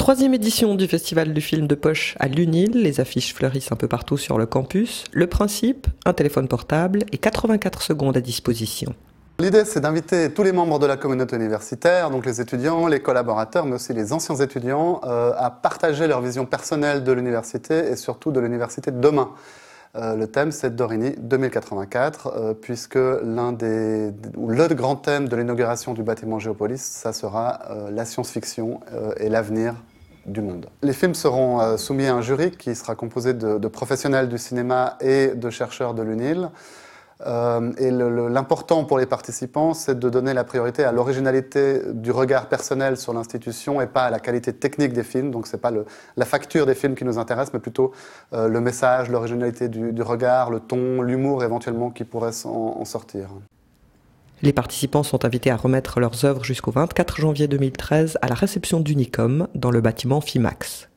Troisième édition du Festival du film de poche à l'UNIL. Les affiches fleurissent un peu partout sur le campus. Le principe, un téléphone portable et 84 secondes à disposition. L'idée, c'est d'inviter tous les membres de la communauté universitaire, donc les étudiants, les collaborateurs, mais aussi les anciens étudiants, euh, à partager leur vision personnelle de l'université et surtout de l'université de demain. Euh, le thème, c'est Dorigny 2084, euh, puisque l'un des, le grand thème de l'inauguration du bâtiment Géopolis, ça sera la science-fiction et l'avenir du monde. Les films seront soumis à un jury qui sera composé de professionnels du cinéma et de chercheurs de l'UNIL. Euh, et l'important pour les participants, c'est de donner la priorité à l'originalité du regard personnel sur l'institution et pas à la qualité technique des films. Donc, ce n'est pas la facture des films qui nous intéresse, mais plutôt euh, le message, l'originalité du, regard, le ton, l'humour éventuellement qui pourrait en sortir. Les participants sont invités à remettre leurs œuvres jusqu'au 24 janvier 2013 à la réception d'Unicom dans le bâtiment FIMAX.